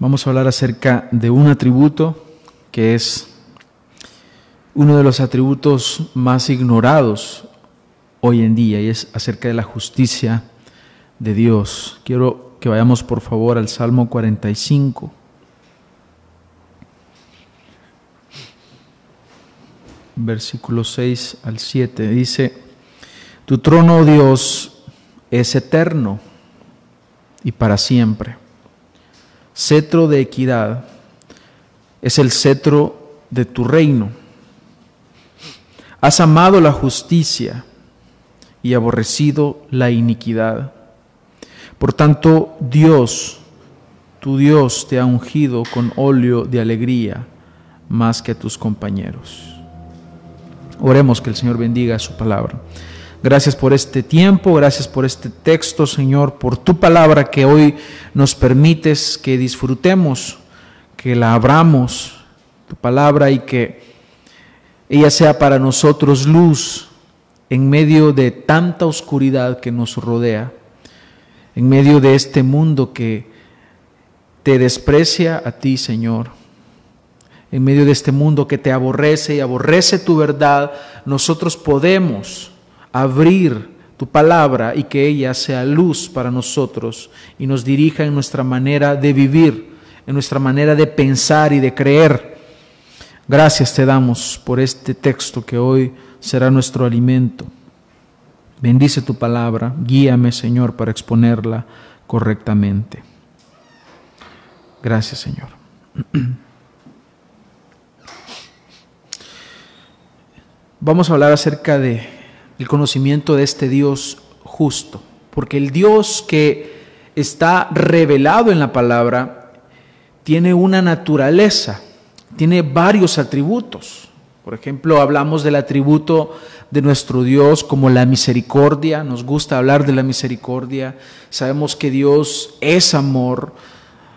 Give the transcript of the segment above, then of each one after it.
Vamos a hablar acerca de un atributo que es uno de los atributos más ignorados hoy en día y es acerca de la justicia de Dios. Quiero que vayamos por favor al Salmo 45. Versículo 6 al 7 dice, Tu trono, oh Dios, es eterno y para siempre. Cetro de equidad es el cetro de tu reino. Has amado la justicia y aborrecido la iniquidad. Por tanto, Dios, tu Dios, te ha ungido con óleo de alegría más que a tus compañeros. Oremos que el Señor bendiga su palabra. Gracias por este tiempo, gracias por este texto, Señor, por tu palabra que hoy nos permites que disfrutemos, que la abramos, tu palabra, y que ella sea para nosotros luz en medio de tanta oscuridad que nos rodea, en medio de este mundo que te desprecia a ti, Señor. En medio de este mundo que te aborrece y aborrece tu verdad, nosotros podemos abrir tu palabra y que ella sea luz para nosotros y nos dirija en nuestra manera de vivir, en nuestra manera de pensar y de creer. Gracias te damos por este texto que hoy será nuestro alimento. Bendice tu palabra, guíame Señor para exponerla correctamente. Gracias Señor. Vamos a hablar acerca de el conocimiento de este Dios justo, porque el Dios que está revelado en la palabra tiene una naturaleza, tiene varios atributos. Por ejemplo, hablamos del atributo de nuestro Dios como la misericordia, nos gusta hablar de la misericordia, sabemos que Dios es amor,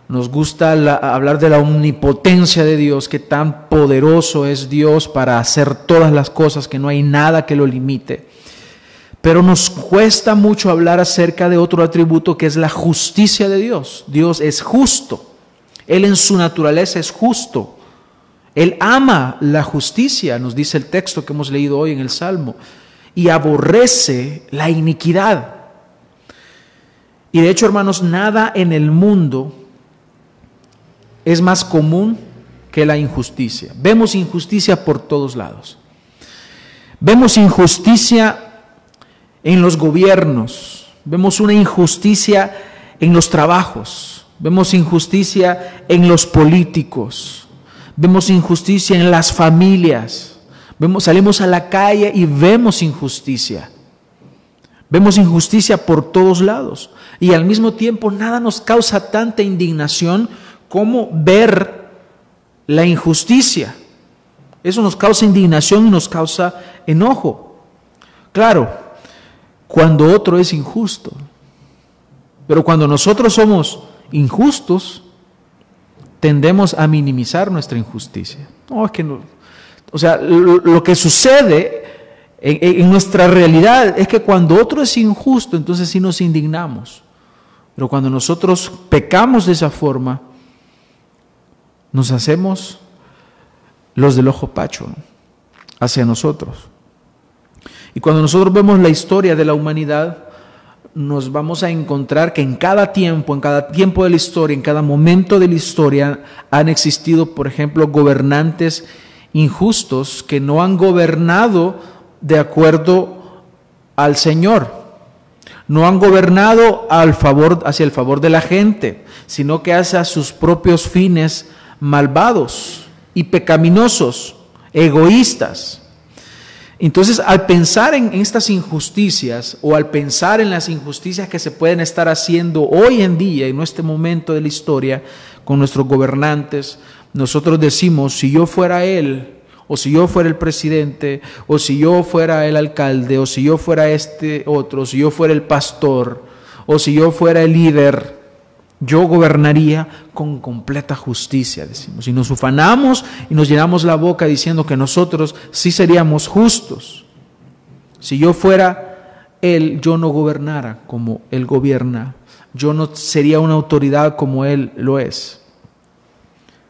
nos gusta hablar de la omnipotencia de Dios, que tan poderoso es Dios para hacer todas las cosas, que no hay nada que lo limite. Pero nos cuesta mucho hablar acerca de otro atributo que es la justicia de Dios. Dios es justo. Él en su naturaleza es justo. Él ama la justicia, nos dice el texto que hemos leído hoy en el Salmo, y aborrece la iniquidad. Y de hecho, hermanos, nada en el mundo es más común que la injusticia. Vemos injusticia por todos lados. Vemos injusticia en los gobiernos, vemos una injusticia en los trabajos, vemos injusticia en los políticos, vemos injusticia en las familias, vemos, salimos a la calle y vemos injusticia. Vemos injusticia por todos lados y al mismo tiempo nada nos causa tanta indignación como ver la injusticia. Eso nos causa indignación y nos causa enojo. Claro, cuando otro es injusto. Pero cuando nosotros somos injustos, tendemos a minimizar nuestra injusticia. No, es que no. O sea, lo, que sucede en, en, nuestra realidad es que cuando otro es injusto, entonces sí nos indignamos. Pero cuando nosotros pecamos de esa forma, nos hacemos los del ojo pacho hacia nosotros. Y cuando nosotros vemos la historia de la humanidad, nos vamos a encontrar que en cada tiempo, en cada tiempo de la historia, en cada momento de la historia, han existido, por ejemplo, gobernantes injustos que no han gobernado de acuerdo al Señor. No han gobernado al favor, hacia el favor de la gente, sino que hacia sus propios fines malvados y pecaminosos, egoístas. Entonces, al pensar en estas injusticias o al pensar en las injusticias que se pueden estar haciendo hoy en día, en este momento de la historia, con nuestros gobernantes, nosotros decimos, si yo fuera él, o si yo fuera el presidente, o si yo fuera el alcalde, o si yo fuera este otro, si yo fuera el pastor, o si yo fuera el líder, yo gobernaría con completa justicia, decimos. Y nos ufanamos y nos llenamos la boca diciendo que nosotros sí seríamos justos. Si yo fuera Él, yo no gobernara como Él gobierna. Yo no sería una autoridad como Él lo es.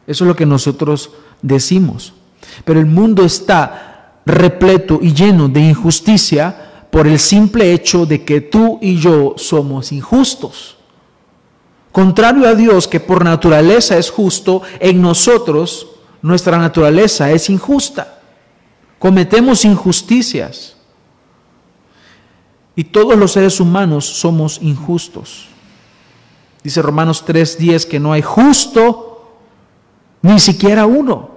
Eso es lo que nosotros decimos. Pero el mundo está repleto y lleno de injusticia por el simple hecho de que tú y yo somos injustos. Contrario a Dios, que por naturaleza es justo, en nosotros nuestra naturaleza es injusta. Cometemos injusticias. Y todos los seres humanos somos injustos. Dice Romanos 3:10 que no hay justo ni siquiera uno.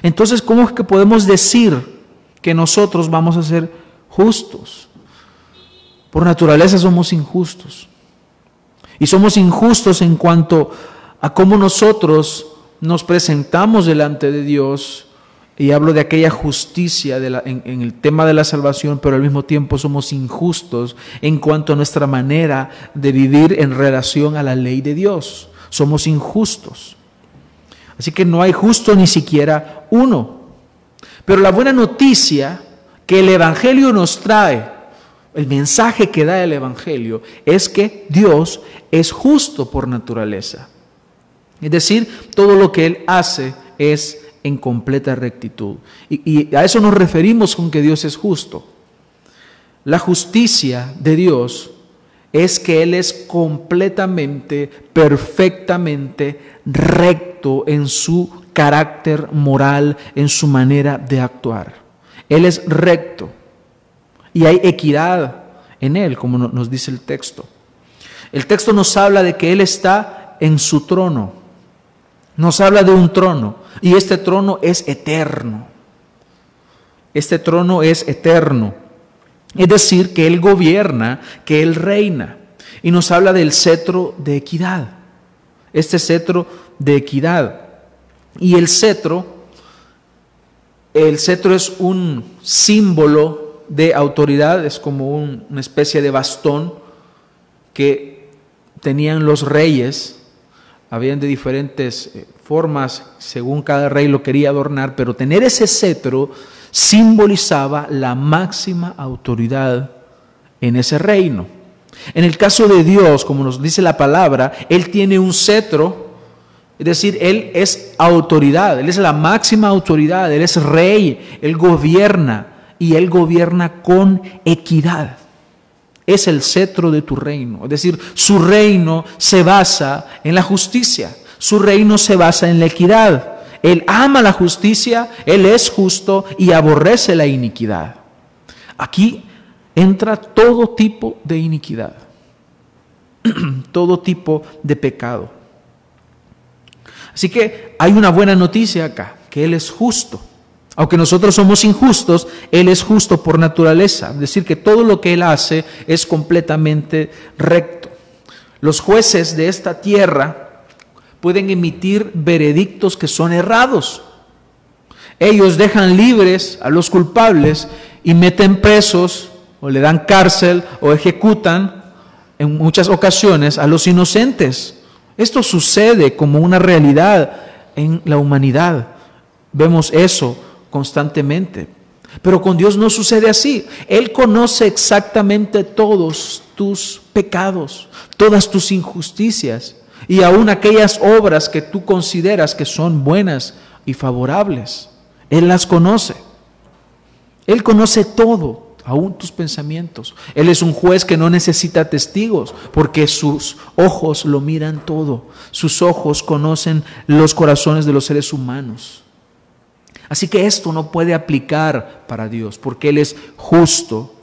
Entonces, ¿cómo es que podemos decir que nosotros vamos a ser justos? Por naturaleza somos injustos. Y somos injustos en cuanto a cómo nosotros nos presentamos delante de Dios y hablo de aquella justicia en, en, el tema de la salvación, pero al mismo tiempo somos injustos en cuanto a nuestra manera de vivir en relación a la ley de Dios. Somos injustos. Así que no hay justo ni siquiera uno. Pero la buena noticia que el Evangelio nos trae, el mensaje que da el Evangelio, es que Dios es justo por naturaleza. Es decir, todo lo que Él hace es en completa rectitud. Y, a eso nos referimos con que Dios es justo. La justicia de Dios es que Él es completamente, perfectamente recto en su carácter moral, en su manera de actuar. Él es recto y hay equidad en Él, como nos dice el texto. El texto nos habla de que Él está en su trono. Nos habla de un trono y este trono es eterno. Este trono es eterno. Es decir, que Él gobierna, que Él reina. Y nos habla del cetro de equidad. Este cetro de equidad. Y el cetro, el cetro es un símbolo de autoridad, es como una especie de bastón que tenían los reyes habían de diferentes eh, formas según cada rey lo quería adornar, pero tener ese cetro simbolizaba la máxima autoridad en ese reino. En el caso de Dios, como nos dice la palabra, Él tiene un cetro, es decir, Él es autoridad, Él es la máxima autoridad, Él es rey, Él gobierna y Él gobierna con equidad es el cetro de tu reino. Es decir, su reino se basa en la justicia, su reino se basa en la equidad. Él ama la justicia, Él es justo y aborrece la iniquidad. Aquí entra todo tipo de iniquidad, todo tipo de pecado. Así que hay una buena noticia acá, que Él es justo. Aunque nosotros somos injustos, Él es justo por naturaleza. Es decir, que todo lo que Él hace es completamente recto. Los jueces de esta tierra pueden emitir veredictos que son errados. Ellos dejan libres a los culpables y meten presos o le dan cárcel o ejecutan en muchas ocasiones a los inocentes. Esto sucede como una realidad en la humanidad. Vemos eso constantemente. Pero con Dios no sucede así. Él conoce exactamente todos tus pecados, todas tus injusticias y aún aquellas obras que tú consideras que son buenas y favorables. Él las conoce. Él conoce todo, aún tus pensamientos. Él es un juez que no necesita testigos porque sus ojos lo miran todo. Sus ojos conocen los corazones de los seres humanos. Así que esto no puede aplicar para Dios, porque Él es justo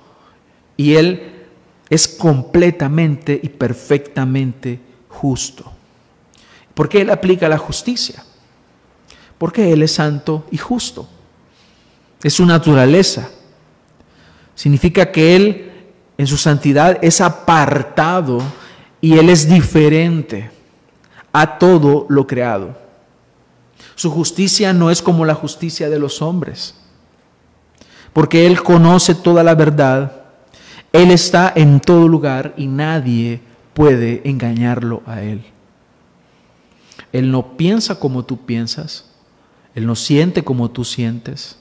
y Él es completamente y perfectamente justo. ¿Por qué Él aplica la justicia? Porque Él es santo y justo. Es su naturaleza. Significa que Él en su santidad es apartado y Él es diferente a todo lo creado. Su justicia no es como la justicia de los hombres, porque Él conoce toda la verdad, Él está en todo lugar y nadie puede engañarlo a Él. Él no piensa como tú piensas, Él no siente como tú sientes,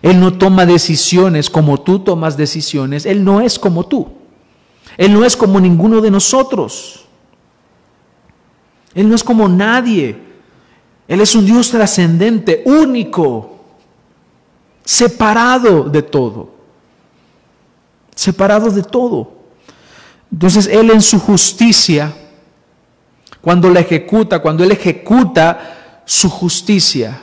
Él no toma decisiones como tú tomas decisiones, Él no es como tú, Él no es como ninguno de nosotros, Él no es como nadie. Él es un Dios trascendente, único, separado de todo. Separado de todo. Entonces Él en su justicia, cuando la ejecuta, cuando Él ejecuta su justicia,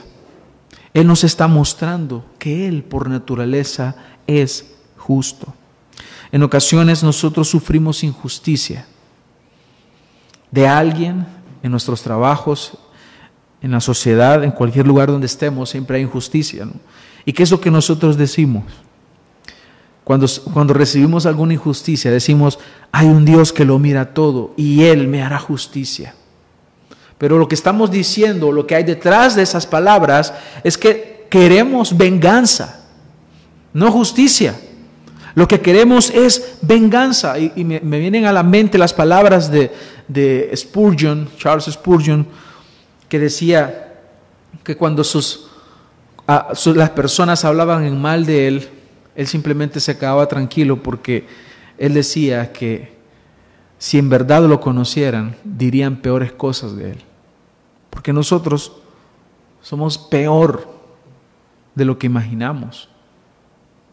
Él nos está mostrando que Él por naturaleza es justo. En ocasiones nosotros sufrimos injusticia de alguien en nuestros trabajos, en la sociedad, en cualquier lugar donde estemos, siempre hay injusticia. ¿Y qué es lo que nosotros decimos? Cuando, cuando recibimos alguna injusticia, decimos, hay un Dios que lo mira todo y Él me hará justicia. Pero lo que estamos diciendo, lo que hay detrás de esas palabras, es que queremos venganza, no justicia. Lo que queremos es venganza. Y, me, vienen a la mente las palabras de, de Spurgeon, Charles Spurgeon, que decía que cuando sus, las personas hablaban en mal de él, él simplemente se quedaba tranquilo porque él decía que si en verdad lo conocieran, dirían peores cosas de él. Porque nosotros somos peor de lo que imaginamos.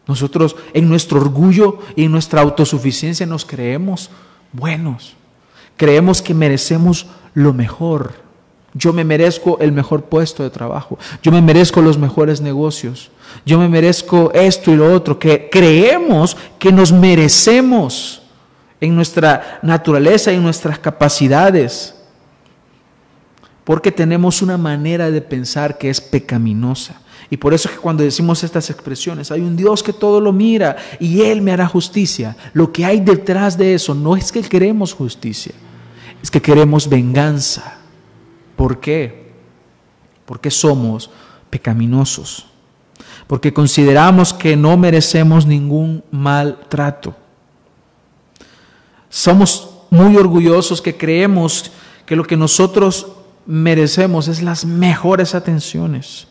Nosotros en nuestro orgullo y en nuestra autosuficiencia nos creemos buenos. Creemos que merecemos lo mejor. Yo me merezco el mejor puesto de trabajo. Yo me merezco los mejores negocios. Yo me merezco esto y lo otro. Que creemos que nos merecemos en nuestra naturaleza y en nuestras capacidades. Porque tenemos una manera de pensar que es pecaminosa. Y por eso es que cuando decimos estas expresiones, hay un Dios que todo lo mira y Él me hará justicia. Lo que hay detrás de eso no es que queremos justicia, es que queremos venganza. ¿Por qué? Porque somos pecaminosos. Porque consideramos que no merecemos ningún maltrato. Somos muy orgullosos que creemos que lo que nosotros merecemos es las mejores atenciones,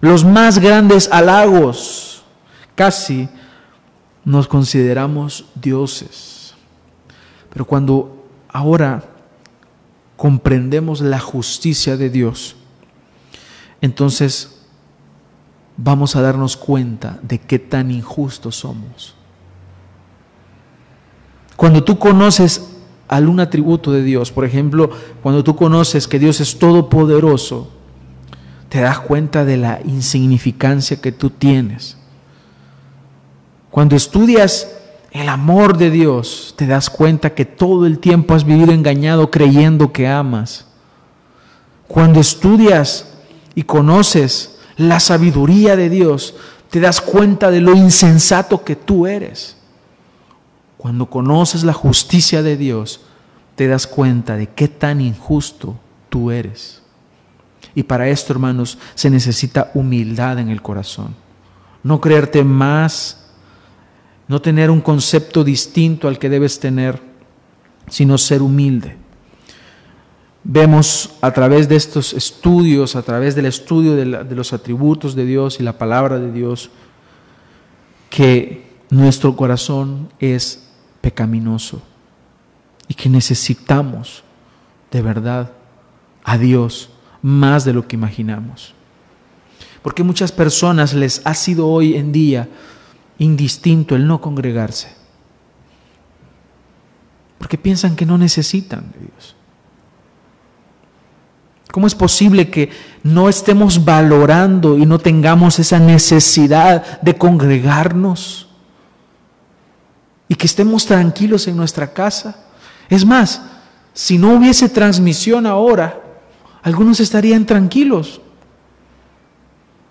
los más grandes halagos. Casi nos consideramos dioses. Pero cuando ahora comprendemos la justicia de Dios, entonces vamos a darnos cuenta de qué tan injustos somos. Cuando tú conoces algún atributo de Dios, por ejemplo, cuando tú conoces que Dios es todopoderoso, te das cuenta de la insignificancia que tú tienes. Cuando estudias el amor de Dios, te das cuenta que todo el tiempo has vivido engañado creyendo que amas. Cuando estudias y conoces la sabiduría de Dios, te das cuenta de lo insensato que tú eres. Cuando conoces la justicia de Dios, te das cuenta de qué tan injusto tú eres. Y para esto, hermanos, se necesita humildad en el corazón. No creerte más no tener un concepto distinto al que debes tener, sino ser humilde. Vemos a través de estos estudios, a través del estudio de, los atributos de Dios y la palabra de Dios, que nuestro corazón es pecaminoso y que necesitamos de verdad a Dios más de lo que imaginamos. Porque muchas personas les ha sido hoy en día indistinto el no congregarse. Porque piensan que no necesitan de Dios. ¿Cómo es posible que no estemos valorando y no tengamos esa necesidad de congregarnos? Y que estemos tranquilos en nuestra casa. Es más, si no hubiese transmisión ahora, algunos estarían tranquilos.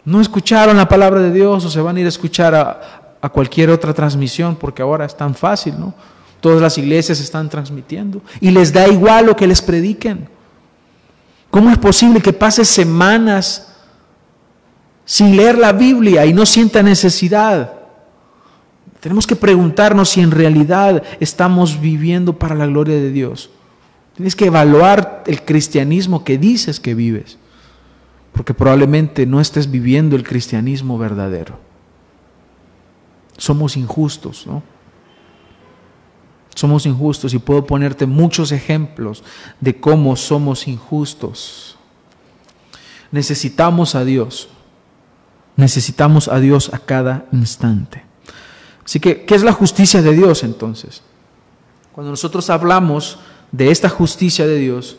No escucharon la palabra de Dios o se van a ir a escuchar a, a cualquier otra transmisión, porque ahora es tan fácil, ¿no? Todas las iglesias están transmitiendo y les da igual lo que les prediquen. ¿Cómo es posible que pase semanas sin leer la Biblia y no sienta necesidad? Tenemos que preguntarnos si en realidad estamos viviendo para la gloria de Dios. Tienes que evaluar el cristianismo que dices que vives, porque probablemente no estés viviendo el cristianismo verdadero somos injustos, ¿no? Somos injustos y puedo ponerte muchos ejemplos de cómo somos injustos. Necesitamos a Dios. Necesitamos a Dios a cada instante. Así que, ¿qué es la justicia de Dios entonces? Cuando nosotros hablamos de esta justicia de Dios,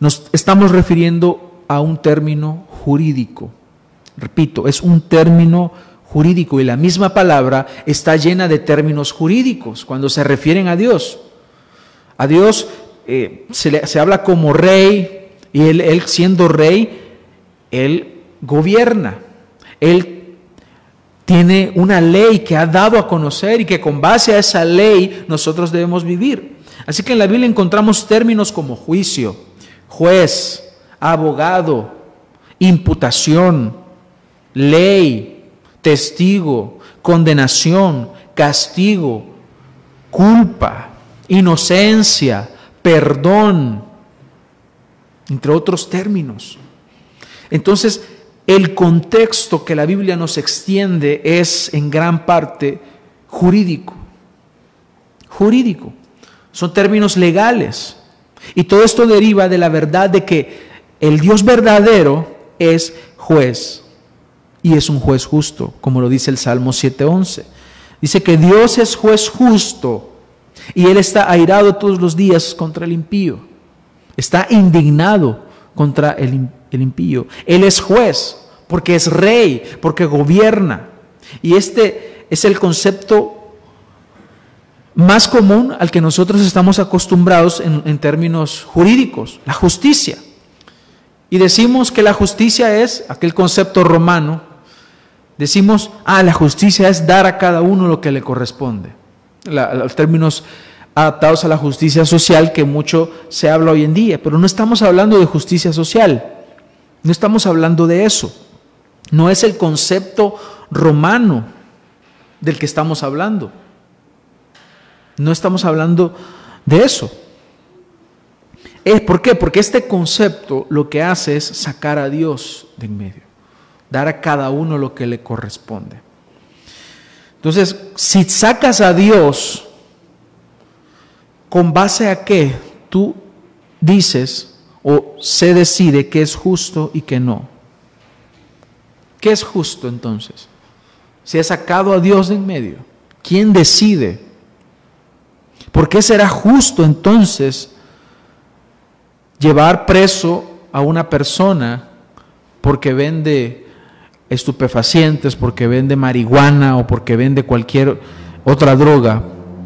nos estamos refiriendo a un término jurídico. Repito, es un término jurídico y la misma palabra está llena de términos jurídicos cuando se refieren a Dios. A Dios eh, se, se, habla como rey y él, él siendo rey, Él gobierna. Él tiene una ley que ha dado a conocer y que con base a esa ley nosotros debemos vivir. Así que en la Biblia encontramos términos como juicio, juez, abogado, imputación, ley, testigo, condenación, castigo, culpa, inocencia, perdón, entre otros términos. Entonces, el contexto que la Biblia nos extiende es en gran parte jurídico. Jurídico. Son términos legales. Y todo esto deriva de la verdad de que el Dios verdadero es juez. Y es un juez justo, como lo dice el Salmo 7.11. Dice que Dios es juez justo y Él está airado todos los días contra el impío. Está indignado contra el, impío. Él es juez porque es rey, porque gobierna. Y este es el concepto más común al que nosotros estamos acostumbrados en, términos jurídicos, la justicia. Y decimos que la justicia es aquel concepto romano. Decimos, ah, la justicia es dar a cada uno lo que le corresponde. Los términos adaptados a la justicia social que mucho se habla hoy en día, pero no estamos hablando de justicia social, no estamos hablando de eso, no es el concepto romano del que estamos hablando, no estamos hablando de eso. ¿Es ¿Por qué? Porque este concepto lo que hace es sacar a Dios de en medio, dar a cada uno lo que le corresponde. Entonces, si sacas a Dios ¿Con base a qué tú dices o se decide qué es justo y qué no? ¿Qué es justo entonces? Si ha sacado a Dios de en medio, ¿quién decide? ¿Por qué será justo entonces llevar preso a una persona porque vende estupefacientes, porque vende marihuana o porque vende cualquier otra droga?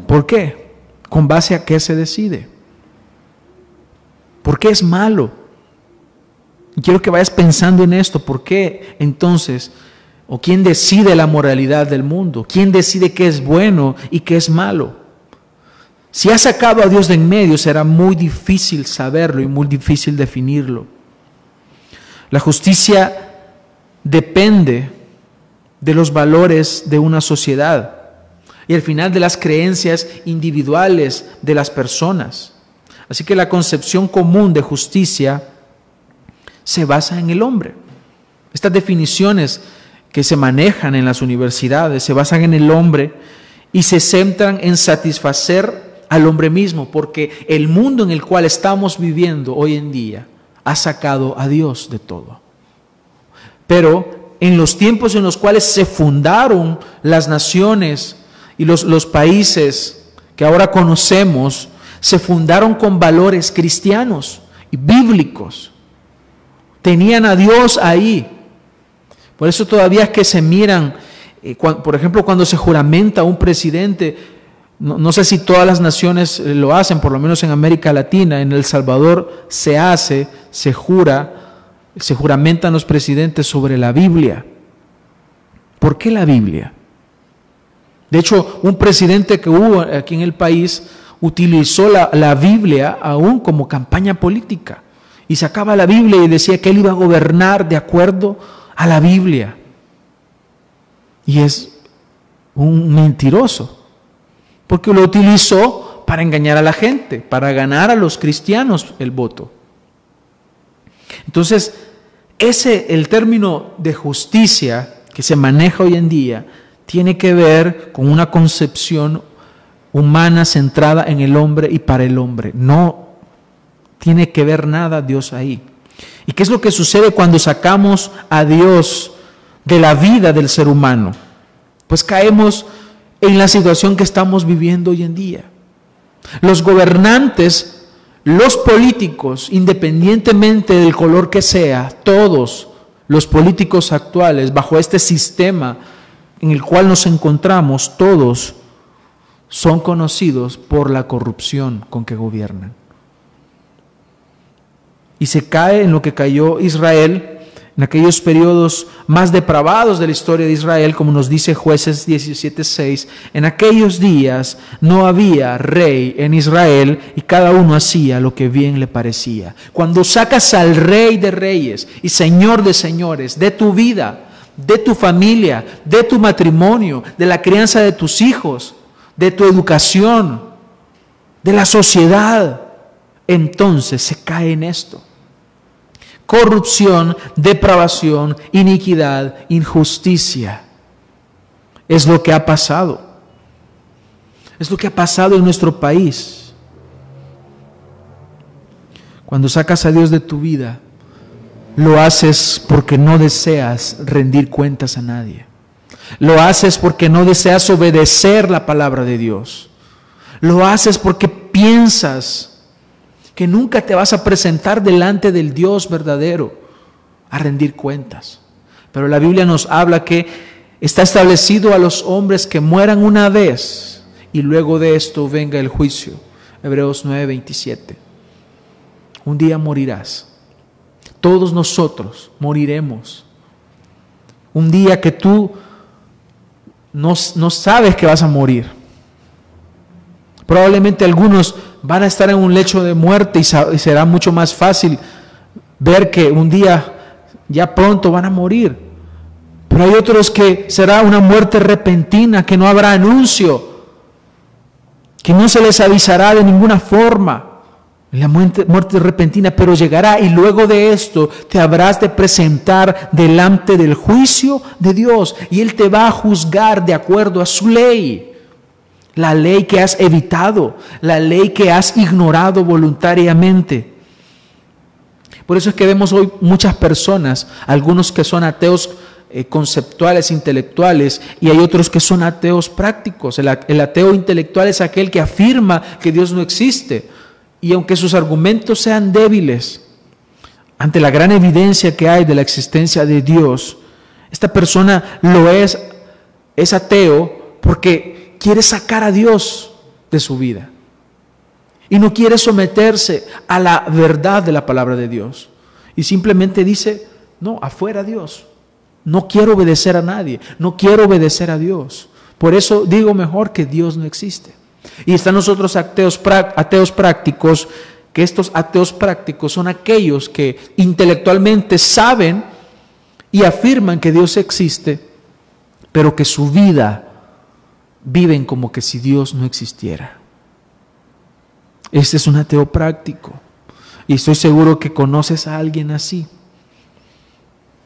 ¿Por qué? ¿Con base a qué se decide? ¿Por qué es malo? Quiero que vayas pensando en esto. ¿Por qué entonces? ¿O quién decide la moralidad del mundo? ¿Quién decide qué es bueno y qué es malo? Si has sacado a Dios de en medio, será muy difícil saberlo y muy difícil definirlo. La justicia depende de los valores de una sociedad y al final de las creencias individuales de las personas. Así que la concepción común de justicia se basa en el hombre. Estas definiciones que se manejan en las universidades se basan en el hombre y se centran en satisfacer al hombre mismo, porque el mundo en el cual estamos viviendo hoy en día ha sacado a Dios de todo. Pero en los tiempos en los cuales se fundaron las naciones y los, los países que ahora conocemos se fundaron con valores cristianos y bíblicos. Tenían a Dios ahí. Por eso todavía es que se miran, eh, por ejemplo, cuando se juramenta un presidente, no, no, sé si todas las naciones eh, lo hacen, por lo menos en América Latina, en El Salvador se hace, se jura, se juramentan los presidentes sobre la Biblia. ¿Por qué la Biblia? De hecho, un presidente que hubo aquí en el país utilizó la, la, Biblia aún como campaña política y sacaba la Biblia y decía que él iba a gobernar de acuerdo a la Biblia. Y es un mentiroso, porque lo utilizó para engañar a la gente, para ganar a los cristianos el voto. Entonces, ese el término de justicia que se maneja hoy en día tiene que ver con una concepción humana centrada en el hombre y para el hombre. No tiene que ver nada Dios ahí. ¿Y qué es lo que sucede cuando sacamos a Dios de la vida del ser humano? Pues caemos en la situación que estamos viviendo hoy en día. Los gobernantes, los políticos, independientemente del color que sea, todos los políticos actuales, bajo este sistema en el cual nos encontramos, todos son conocidos por la corrupción con que gobiernan. Y se cae en lo que cayó Israel en aquellos periodos más depravados de la historia de Israel, como nos dice jueces 17.6, en aquellos días no había rey en Israel y cada uno hacía lo que bien le parecía. Cuando sacas al rey de reyes y señor de señores de tu vida, de tu familia, de tu matrimonio, de la crianza de tus hijos, de tu educación, de la sociedad, entonces se cae en esto corrupción, depravación, iniquidad, injusticia. Es lo que ha pasado. Es lo que ha pasado en nuestro país. Cuando sacas a Dios de tu vida, lo haces porque no deseas rendir cuentas a nadie. Lo haces porque no deseas obedecer la palabra de Dios. Lo haces porque piensas que nunca te vas a presentar delante del Dios verdadero a rendir cuentas. Pero la Biblia nos habla que está establecido a los hombres que mueran una vez y luego de esto venga el juicio. Hebreos 9:27. Un día morirás. Todos nosotros moriremos. Un día que tú no, no sabes que vas a morir. Probablemente algunos van a estar en un lecho de muerte y será mucho más fácil ver que un día ya pronto van a morir. Pero hay otros que será una muerte repentina, que no habrá anuncio, que no se les avisará de ninguna forma. La muerte, muerte repentina, pero llegará y luego de esto te habrás de presentar delante del juicio de Dios y Él te va a juzgar de acuerdo a su ley la ley que has evitado, la ley que has ignorado voluntariamente. Por eso es que vemos hoy muchas personas, algunos que son ateos eh, conceptuales, intelectuales, y hay otros que son ateos prácticos. El, el ateo intelectual es aquel que afirma que Dios no existe, y aunque sus argumentos sean débiles, ante la gran evidencia que hay de la existencia de Dios, esta persona lo es, es ateo porque quiere sacar a Dios de su vida. Y no quiere someterse a la verdad de la palabra de Dios. Y simplemente dice, no, afuera Dios. No quiero obedecer a nadie. No quiero obedecer a Dios. Por eso digo mejor que Dios no existe. Y están nosotros ateos, ateos prácticos, que estos ateos prácticos son aquellos que intelectualmente saben y afirman que Dios existe, pero que su vida viven como que si Dios no existiera. Este es un ateo práctico. Y estoy seguro que conoces a alguien así.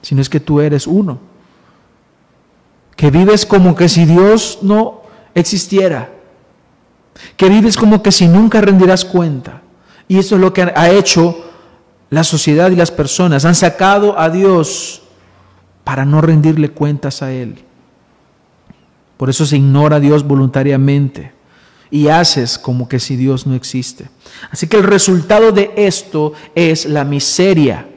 Si no es que tú eres uno. Que vives como que si Dios no existiera. Que vives como que si nunca rendirás cuenta. Y eso es lo que ha hecho la sociedad y las personas. Han sacado a Dios para no rendirle cuentas a Él. Por eso se ignora a Dios voluntariamente y haces como que si Dios no existe. Así que el resultado de esto es la miseria,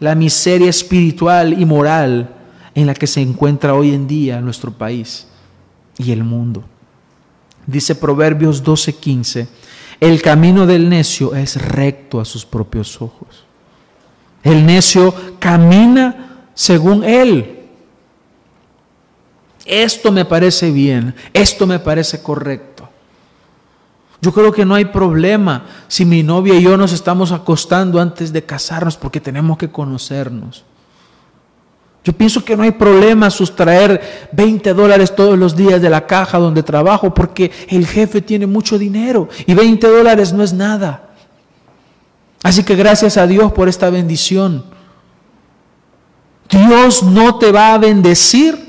la miseria espiritual y moral en la que se encuentra hoy en día nuestro país y el mundo. Dice Proverbios 12:15, el camino del necio es recto a sus propios ojos. El necio camina según él esto me parece bien, esto me parece correcto. Yo creo que no hay problema si mi novia y yo nos estamos acostando antes de casarnos porque tenemos que conocernos. Yo pienso que no hay problema sustraer 20 dólares todos los días de la caja donde trabajo porque el jefe tiene mucho dinero y 20 dólares no es nada. Así que gracias a Dios por esta bendición. Dios no te va a bendecir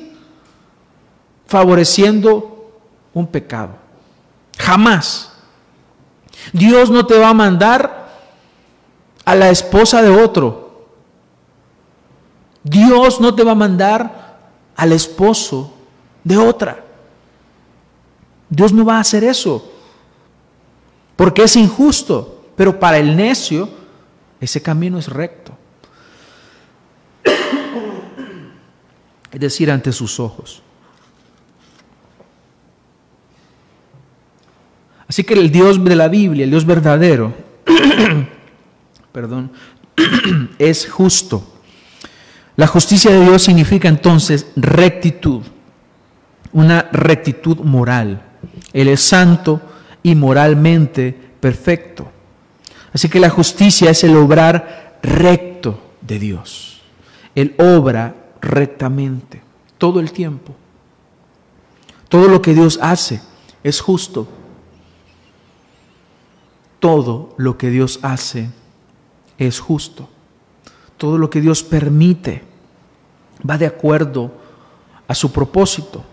favoreciendo un pecado. Jamás. Dios no te va a mandar a la esposa de otro. Dios no te va a mandar al esposo de otra. Dios no va a hacer eso, porque es injusto, pero para el necio ese camino es recto. Es decir, ante sus ojos. Así que el Dios de la Biblia, el Dios verdadero, perdón, es justo. La justicia de Dios significa entonces rectitud, una rectitud moral. Él es santo y moralmente perfecto. Así que la justicia es el obrar recto de Dios. Él obra rectamente todo el tiempo. Todo lo que Dios hace es justo. Todo lo que Dios hace es justo. Todo lo que Dios permite va de acuerdo a su propósito.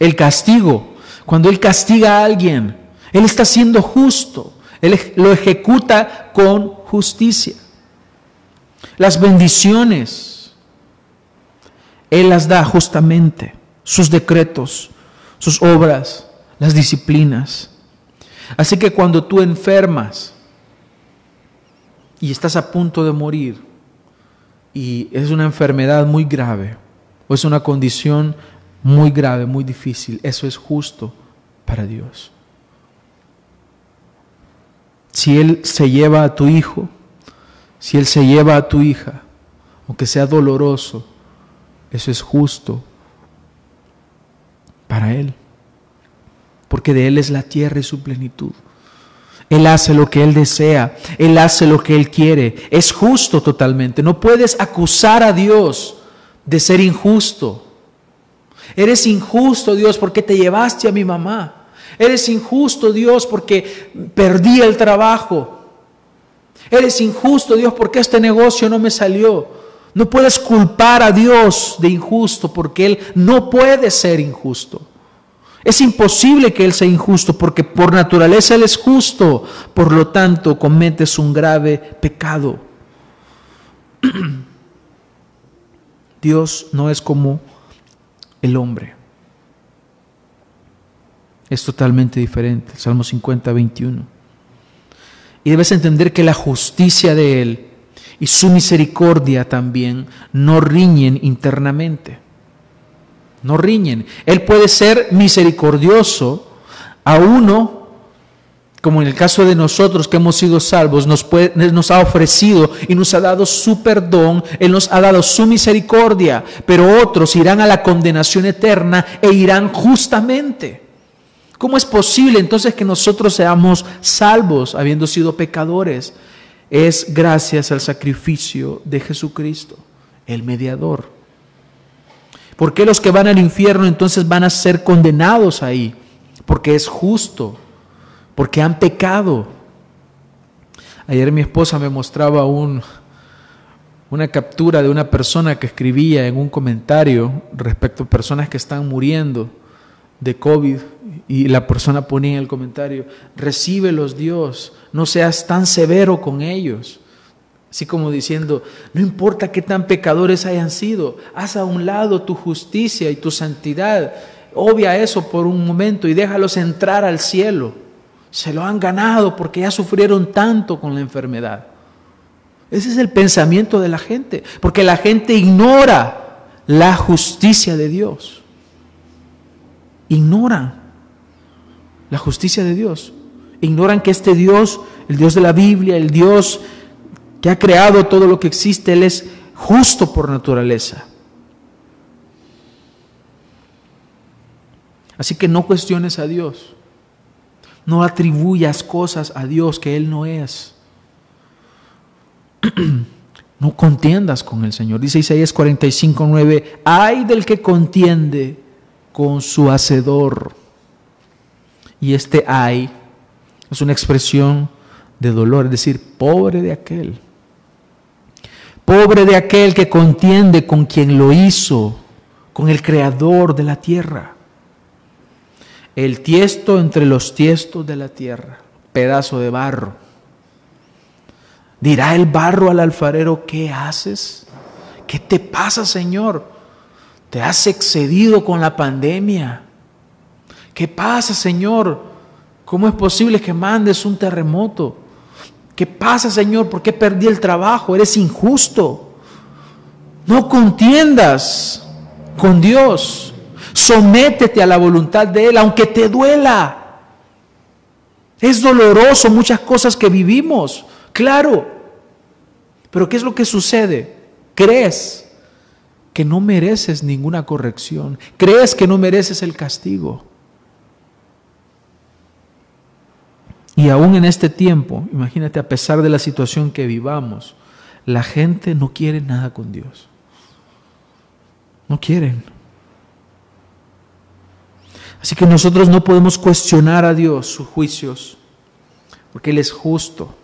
El castigo, cuando Él castiga a alguien, Él está siendo justo. Él lo ejecuta con justicia. Las bendiciones, Él las da justamente. Sus decretos, sus obras, las disciplinas. Así que cuando tú enfermas y estás a punto de morir y es una enfermedad muy grave o es una condición muy grave, muy difícil, eso es justo para Dios. Si Él se lleva a tu hijo, si Él se lleva a tu hija, aunque sea doloroso, eso es justo para Él porque de Él es la tierra y su plenitud. Él hace lo que Él desea, Él hace lo que Él quiere, es justo totalmente. No puedes acusar a Dios de ser injusto. Eres injusto, Dios, porque te llevaste a mi mamá. Eres injusto, Dios, porque perdí el trabajo. Eres injusto, Dios, porque este negocio no me salió. No puedes culpar a Dios de injusto porque Él no puede ser injusto. Es imposible que Él sea injusto porque por naturaleza Él es justo, por lo tanto cometes un grave pecado. Dios no es como el hombre. Es totalmente diferente. Salmo 50, 21. Y debes entender que la justicia de Él y su misericordia también no riñen internamente no riñen. Él puede ser misericordioso a uno, como en el caso de nosotros que hemos sido salvos, nos, nos ha ofrecido y nos ha dado su perdón, Él nos ha dado su misericordia, pero otros irán a la condenación eterna e irán justamente. ¿Cómo es posible entonces que nosotros seamos salvos habiendo sido pecadores? Es gracias al sacrificio de Jesucristo, el mediador. ¿Por qué los que van al infierno entonces van a ser condenados ahí? Porque es justo, porque han pecado. Ayer mi esposa me mostraba un, una captura de una persona que escribía en un comentario respecto a personas que están muriendo de COVID y la persona ponía en el comentario, recíbelos Dios, no seas tan severo con ellos. Así como diciendo, no importa qué tan pecadores hayan sido, haz a un lado tu justicia y tu santidad, obvia eso por un momento y déjalos entrar al cielo. Se lo han ganado porque ya sufrieron tanto con la enfermedad. Ese es el pensamiento de la gente, porque la gente ignora la justicia de Dios. Ignora la justicia de Dios. Ignoran que este Dios, el Dios de la Biblia, el Dios que ha creado todo lo que existe, Él es justo por naturaleza. Así que no cuestiones a Dios. No atribuyas cosas a Dios que Él no es. No contiendas con el Señor. Dice Isaías 45, 9, ay del que contiende con su hacedor. Y este ay es una expresión de dolor, es decir, pobre de aquel Pobre de aquel que contiende con quien lo hizo, con el creador de la tierra. El tiesto entre los tiestos de la tierra, pedazo de barro. Dirá el barro al alfarero, ¿qué haces? ¿Qué te pasa, Señor? Te has excedido con la pandemia. ¿Qué pasa, Señor? ¿Cómo es posible que mandes un terremoto? ¿Qué pasa, Señor? ¿Por qué perdí el trabajo? Eres injusto. No contiendas con Dios. Sométete a la voluntad de Él, aunque te duela. Es doloroso muchas cosas que vivimos, claro. Pero ¿qué es lo que sucede? Crees que no mereces ninguna corrección. Crees que no mereces el castigo. Y aún en este tiempo, imagínate, a pesar de la situación que vivamos, la gente no quiere nada con Dios. No quieren. Así que nosotros no podemos cuestionar a Dios sus juicios, porque Él es justo.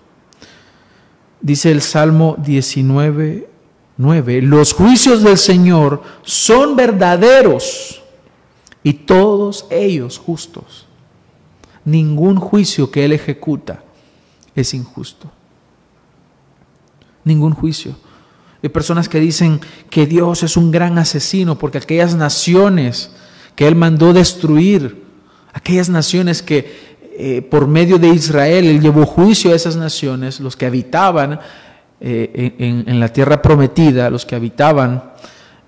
Dice el Salmo 19, 9, los juicios del Señor son verdaderos y todos ellos justos. Ningún juicio que Él ejecuta es injusto. Ningún juicio. Hay personas que dicen que Dios es un gran asesino porque aquellas naciones que Él mandó destruir, aquellas naciones que eh, por medio de Israel Él llevó juicio a esas naciones, los que habitaban eh, en, la tierra prometida, los que habitaban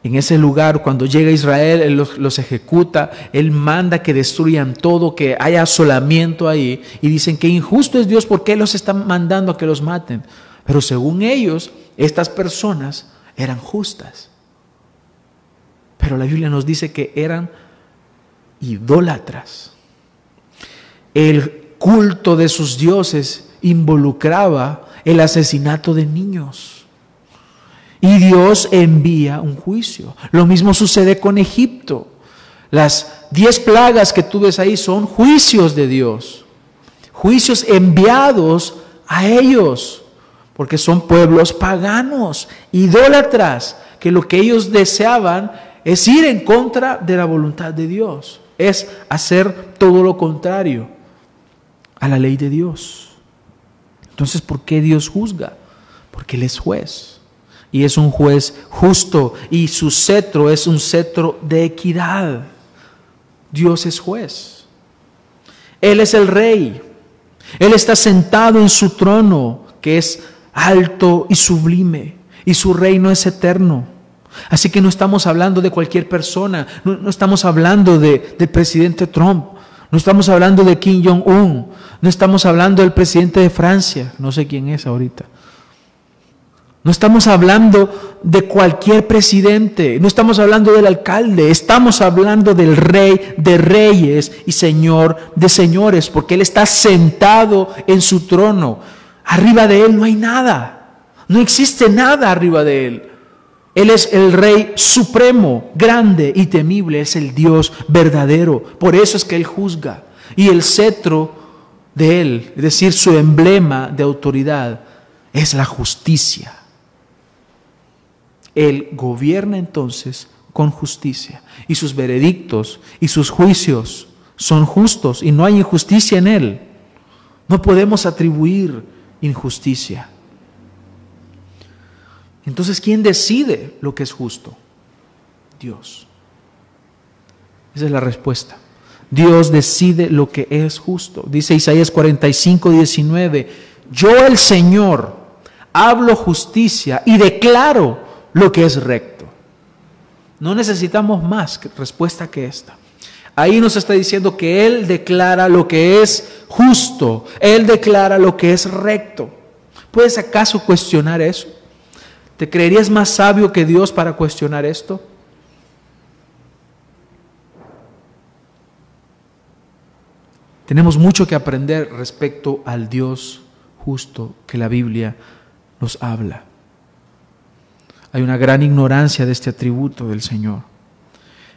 en ese lugar, cuando llega Israel, Él los, ejecuta, Él manda que destruyan todo, que haya asolamiento ahí, y dicen que injusto es Dios porque Él los está mandando a que los maten. Pero según ellos, estas personas eran justas. Pero la Biblia nos dice que eran idólatras. El culto de sus dioses involucraba el asesinato de niños. Y Dios envía un juicio. Lo mismo sucede con Egipto. Las diez plagas que tú ves ahí son juicios de Dios. Juicios enviados a ellos. Porque son pueblos paganos, idólatras, que lo que ellos deseaban es ir en contra de la voluntad de Dios. Es hacer todo lo contrario a la ley de Dios. Entonces, ¿por qué Dios juzga? Porque Él es juez. Y es un juez justo. Y su cetro es un cetro de equidad. Dios es juez. Él es el rey. Él está sentado en su trono, que es alto y sublime. Y su reino es eterno. Así que no estamos hablando de cualquier persona, no, estamos hablando de, del presidente Trump, no estamos hablando de Kim Jong-un, no estamos hablando del presidente de Francia, no sé quién es ahorita. No estamos hablando de cualquier presidente, no estamos hablando del alcalde, estamos hablando del rey de reyes y señor de señores, porque Él está sentado en su trono. Arriba de Él no hay nada, no existe nada arriba de Él. Él es el Rey supremo, grande y temible, es el Dios verdadero. Por eso es que Él juzga. Y el cetro de Él, es decir, su emblema de autoridad, es la justicia. Él gobierna entonces con justicia. Y sus veredictos y sus juicios son justos y no hay injusticia en Él. No podemos atribuir injusticia. Entonces, ¿quién decide lo que es justo? Dios. Esa es la respuesta. Dios decide lo que es justo. Dice Isaías 45, 19, yo el Señor hablo justicia y declaro lo que es recto. No necesitamos más respuesta que esta. Ahí nos está diciendo que Él declara lo que es justo, Él declara lo que es recto. ¿Puedes acaso cuestionar eso? ¿Te creerías más sabio que Dios para cuestionar esto? Tenemos mucho que aprender respecto al Dios justo que la Biblia nos habla. Hay una gran ignorancia de este atributo del Señor.